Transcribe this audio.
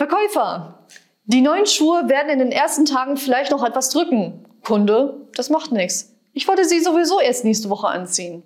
Verkäufer. Die neuen Schuhe werden in den ersten Tagen vielleicht noch etwas drücken. Kunde, das macht nichts. Ich wollte sie sowieso erst nächste Woche anziehen.